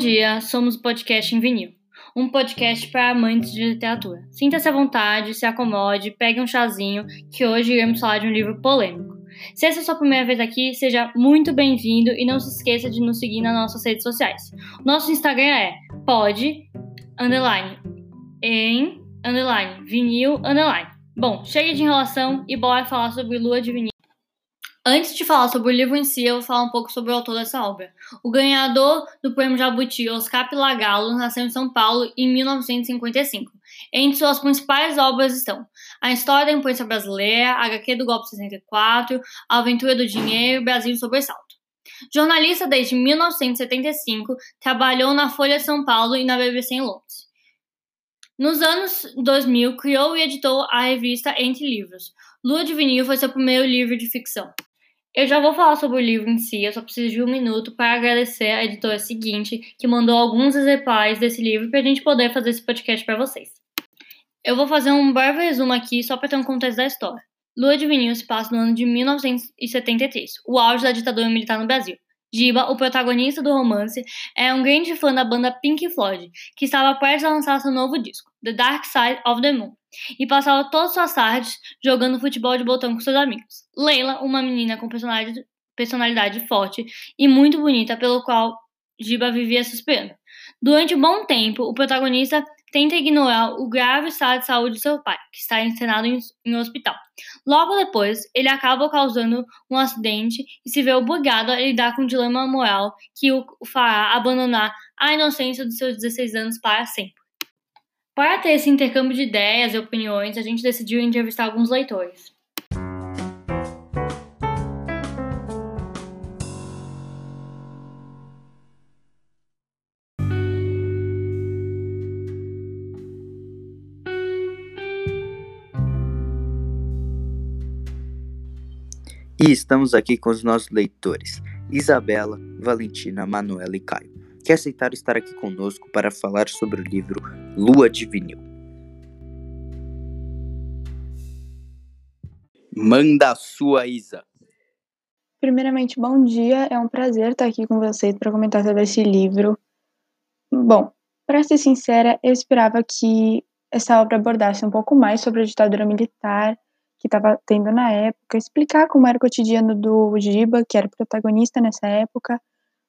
Dia, somos o podcast em vinil, um podcast para amantes de literatura. Sinta-se à vontade, se acomode, pegue um chazinho, que hoje iremos falar de um livro polêmico. Se essa é a sua primeira vez aqui, seja muito bem-vindo e não se esqueça de nos seguir nas nossas redes sociais. Nosso Instagram é pod underline em underline vinil underline. Bom, chega de enrolação e bora falar sobre Lua de Vinil. Antes de falar sobre o livro em si, eu vou falar um pouco sobre o autor dessa obra. O ganhador do prêmio Jabuti, Oscar Pilagalo, nasceu em São Paulo em 1955. Entre suas principais obras estão A História da Imprensa Brasileira, HQ do Golpe 64, A Aventura do Dinheiro e Brasil Sobressalto. Jornalista desde 1975, trabalhou na Folha de São Paulo e na BBC em Londres. Nos anos 2000, criou e editou a revista Entre Livros. Lua de Vinil foi seu primeiro livro de ficção. Eu já vou falar sobre o livro em si, eu só preciso de um minuto para agradecer a editora seguinte, que mandou alguns exemplares desse livro para a gente poder fazer esse podcast para vocês. Eu vou fazer um breve resumo aqui só para ter um contexto da história. Lua de Vinil se passa no ano de 1973, o auge da ditadura militar no Brasil. Giba, o protagonista do romance, é um grande fã da banda Pink Floyd, que estava prestes a lançar seu novo disco, The Dark Side of the Moon, e passava todas suas tardes jogando futebol de botão com seus amigos. Leila, uma menina com personalidade, personalidade forte e muito bonita, pelo qual Giba vivia suspirando. Durante um bom tempo, o protagonista tenta ignorar o grave estado de saúde de seu pai, que está internado em, em um hospital. Logo depois, ele acaba causando um acidente e se vê obrigado a lidar com um dilema moral que o fará abandonar a inocência dos seus 16 anos para sempre. Para ter esse intercâmbio de ideias e opiniões, a gente decidiu entrevistar alguns leitores. E estamos aqui com os nossos leitores, Isabela, Valentina, Manuela e Caio, que aceitaram estar aqui conosco para falar sobre o livro Lua de Vinil. Manda a sua, Isa! Primeiramente, bom dia. É um prazer estar aqui com vocês para comentar sobre esse livro. Bom, para ser sincera, eu esperava que essa obra abordasse um pouco mais sobre a ditadura militar que estava tendo na época, explicar como era o cotidiano do Giba, que era protagonista nessa época,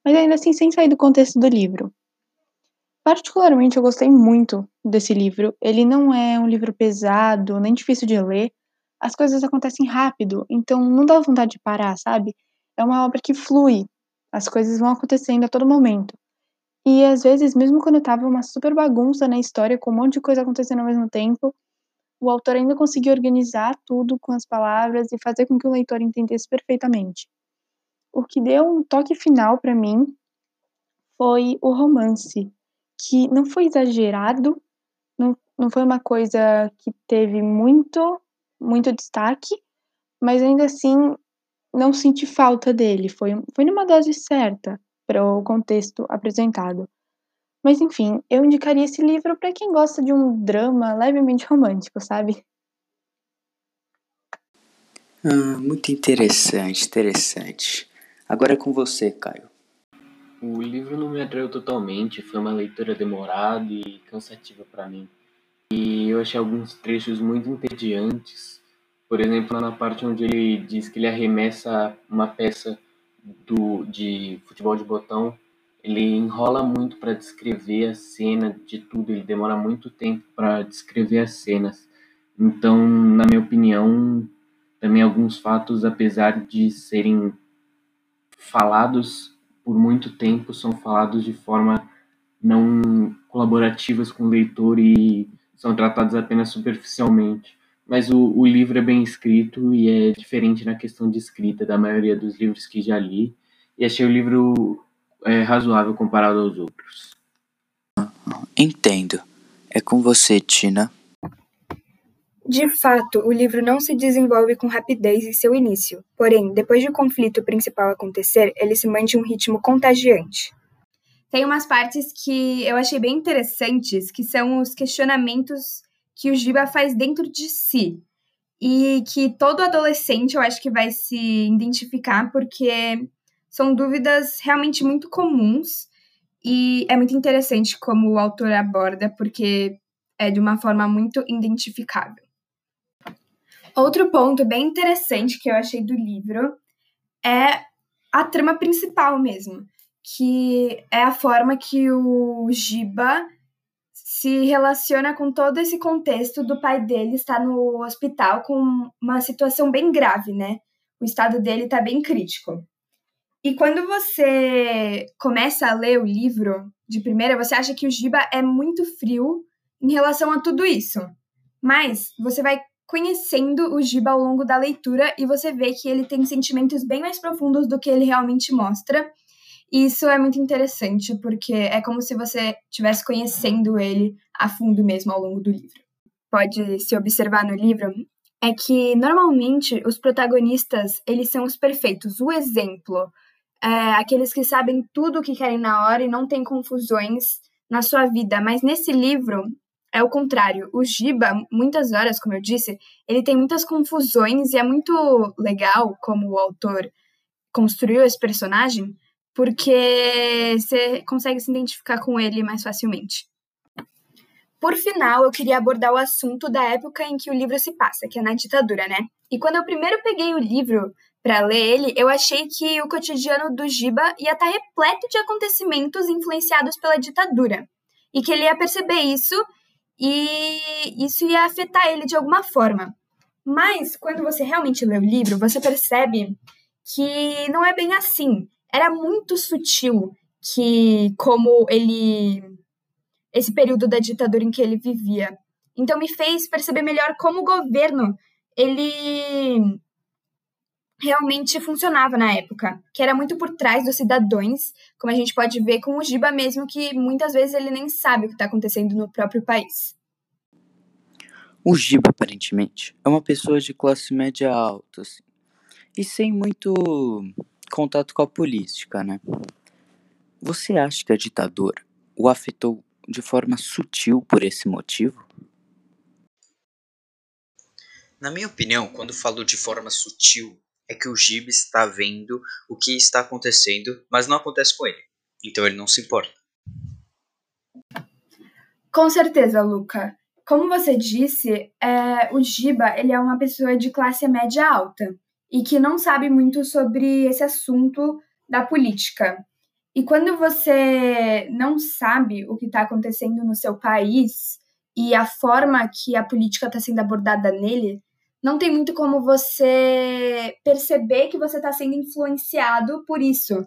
mas ainda assim sem sair do contexto do livro. Particularmente, eu gostei muito desse livro. Ele não é um livro pesado, nem difícil de ler. As coisas acontecem rápido, então não dá vontade de parar, sabe? É uma obra que flui. As coisas vão acontecendo a todo momento. E às vezes, mesmo quando tava uma super bagunça na história, com um monte de coisa acontecendo ao mesmo tempo, o autor ainda conseguiu organizar tudo com as palavras e fazer com que o leitor entendesse perfeitamente. O que deu um toque final para mim foi o romance, que não foi exagerado, não, não foi uma coisa que teve muito, muito destaque, mas ainda assim não senti falta dele. Foi, foi numa dose certa para o contexto apresentado. Mas enfim, eu indicaria esse livro para quem gosta de um drama levemente romântico, sabe? Ah, muito interessante, interessante. Agora é com você, Caio. O livro não me atraiu totalmente, foi uma leitura demorada e cansativa para mim. E eu achei alguns trechos muito entediantes. Por exemplo, na parte onde ele diz que ele arremessa uma peça do, de futebol de botão ele enrola muito para descrever a cena de tudo, ele demora muito tempo para descrever as cenas. Então, na minha opinião, também alguns fatos, apesar de serem falados por muito tempo, são falados de forma não colaborativas com o leitor e são tratados apenas superficialmente. Mas o, o livro é bem escrito e é diferente na questão de escrita da maioria dos livros que já li. E achei o livro é razoável comparado aos outros. Entendo. É com você, Tina. De fato, o livro não se desenvolve com rapidez em seu início, porém, depois de o conflito principal acontecer, ele se mantém um ritmo contagiante. Tem umas partes que eu achei bem interessantes, que são os questionamentos que o Giba faz dentro de si. E que todo adolescente eu acho que vai se identificar, porque são dúvidas realmente muito comuns E é muito interessante como o autor aborda, porque é de uma forma muito identificável. Outro ponto bem interessante que eu achei do livro é a trama principal mesmo, que é a forma que o Giba se relaciona com todo esse contexto do pai dele estar no hospital com uma situação bem grave, né? O estado dele está bem crítico. E quando você começa a ler o livro de primeira, você acha que o Giba é muito frio em relação a tudo isso. Mas você vai conhecendo o Giba ao longo da leitura e você vê que ele tem sentimentos bem mais profundos do que ele realmente mostra. E isso é muito interessante, porque é como se você estivesse conhecendo ele a fundo mesmo ao longo do livro. Pode se observar no livro é que normalmente os protagonistas eles são os perfeitos, o exemplo, é, aqueles que sabem tudo o que querem na hora e não tem confusões na sua vida. Mas nesse livro é o contrário. O Giba, muitas horas, como eu disse, ele tem muitas confusões e é muito legal como o autor construiu esse personagem, porque você consegue se identificar com ele mais facilmente. Por final, eu queria abordar o assunto da época em que o livro se passa, que é na ditadura, né? E quando eu primeiro peguei o livro para ler ele, eu achei que o cotidiano do Giba ia estar tá repleto de acontecimentos influenciados pela ditadura. E que ele ia perceber isso e isso ia afetar ele de alguma forma. Mas quando você realmente lê o livro, você percebe que não é bem assim. Era muito sutil que como ele esse período da ditadura em que ele vivia. Então me fez perceber melhor como o governo ele realmente funcionava na época, que era muito por trás dos cidadãos, como a gente pode ver com o Giba mesmo, que muitas vezes ele nem sabe o que está acontecendo no próprio país. O Giba, aparentemente, é uma pessoa de classe média alta, assim, e sem muito contato com a política, né? Você acha que a ditadura o afetou de forma sutil por esse motivo? Na minha opinião, quando falo de forma sutil, é que o Gib está vendo o que está acontecendo, mas não acontece com ele. Então ele não se importa. Com certeza, Luca. Como você disse, é, o Giba ele é uma pessoa de classe média alta e que não sabe muito sobre esse assunto da política. E quando você não sabe o que está acontecendo no seu país e a forma que a política está sendo abordada nele, não tem muito como você perceber que você está sendo influenciado por isso.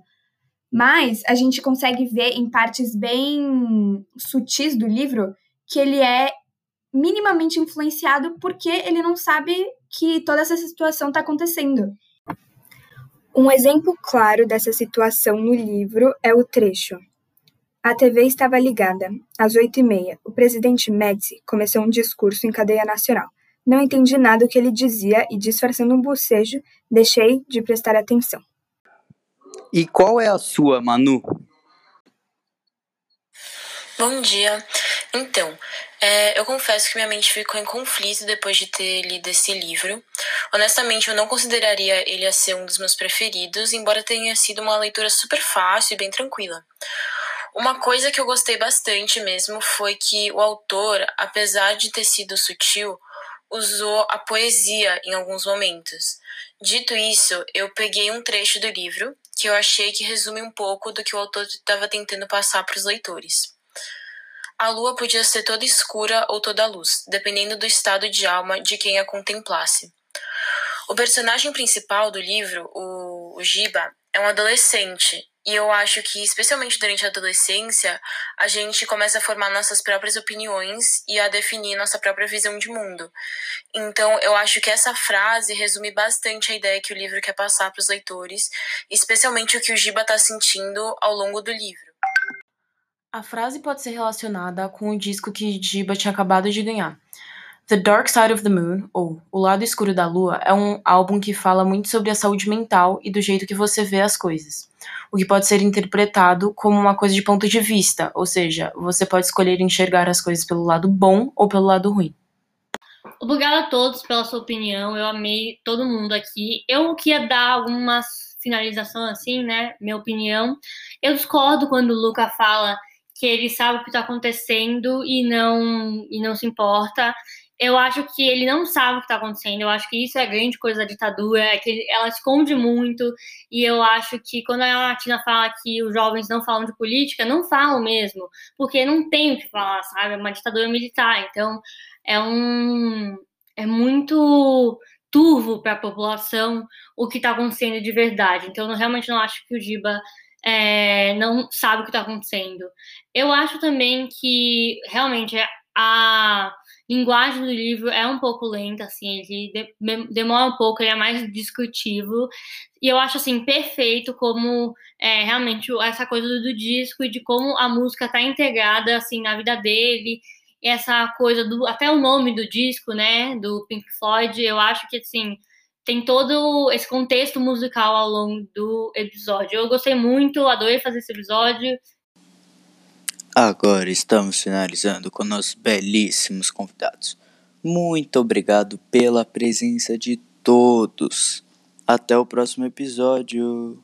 Mas a gente consegue ver em partes bem sutis do livro que ele é minimamente influenciado porque ele não sabe que toda essa situação está acontecendo. Um exemplo claro dessa situação no livro é o trecho. A TV estava ligada. Às oito e meia, o presidente Médici começou um discurso em cadeia nacional. Não entendi nada do que ele dizia e, disfarçando um bocejo, deixei de prestar atenção. E qual é a sua, Manu? Bom dia. Então, é, eu confesso que minha mente ficou em conflito depois de ter lido esse livro. Honestamente, eu não consideraria ele a ser um dos meus preferidos, embora tenha sido uma leitura super fácil e bem tranquila. Uma coisa que eu gostei bastante mesmo foi que o autor, apesar de ter sido sutil, usou a poesia em alguns momentos. Dito isso, eu peguei um trecho do livro que eu achei que resume um pouco do que o autor estava tentando passar para os leitores. A lua podia ser toda escura ou toda luz, dependendo do estado de alma de quem a contemplasse. O personagem principal do livro, o Giba, é um adolescente e eu acho que, especialmente durante a adolescência, a gente começa a formar nossas próprias opiniões e a definir nossa própria visão de mundo. Então, eu acho que essa frase resume bastante a ideia que o livro quer passar para os leitores, especialmente o que o Giba está sentindo ao longo do livro. A frase pode ser relacionada com o disco que Giba tinha acabado de ganhar. The Dark Side of the Moon, ou O Lado Escuro da Lua, é um álbum que fala muito sobre a saúde mental e do jeito que você vê as coisas o que pode ser interpretado como uma coisa de ponto de vista, ou seja, você pode escolher enxergar as coisas pelo lado bom ou pelo lado ruim. Obrigada a todos pela sua opinião, eu amei todo mundo aqui. Eu queria dar algumas finalização, assim, né? Minha opinião. Eu discordo quando o Luca fala que ele sabe o que está acontecendo e não, e não se importa. Eu acho que ele não sabe o que está acontecendo. Eu acho que isso é a grande coisa da ditadura, é que ela esconde muito. E eu acho que quando a Latina fala que os jovens não falam de política, não falam mesmo, porque não tem o que falar, sabe? É uma ditadura militar. Então, é um. É muito turvo para a população o que está acontecendo de verdade. Então, eu realmente não acho que o Giba é, não sabe o que está acontecendo. Eu acho também que realmente a linguagem do livro é um pouco lenta, assim, ele de, demora um pouco, ele é mais discutivo. E eu acho, assim, perfeito como é, realmente essa coisa do, disco e de como a música está integrada, assim, na vida dele essa coisa do até o nome do disco, né, do Pink Floyd, eu acho que assim tem todo esse contexto musical ao longo do episódio. Eu gostei muito, adorei fazer esse episódio. Agora estamos finalizando com nossos belíssimos convidados. Muito obrigado pela presença de todos. Até o próximo episódio.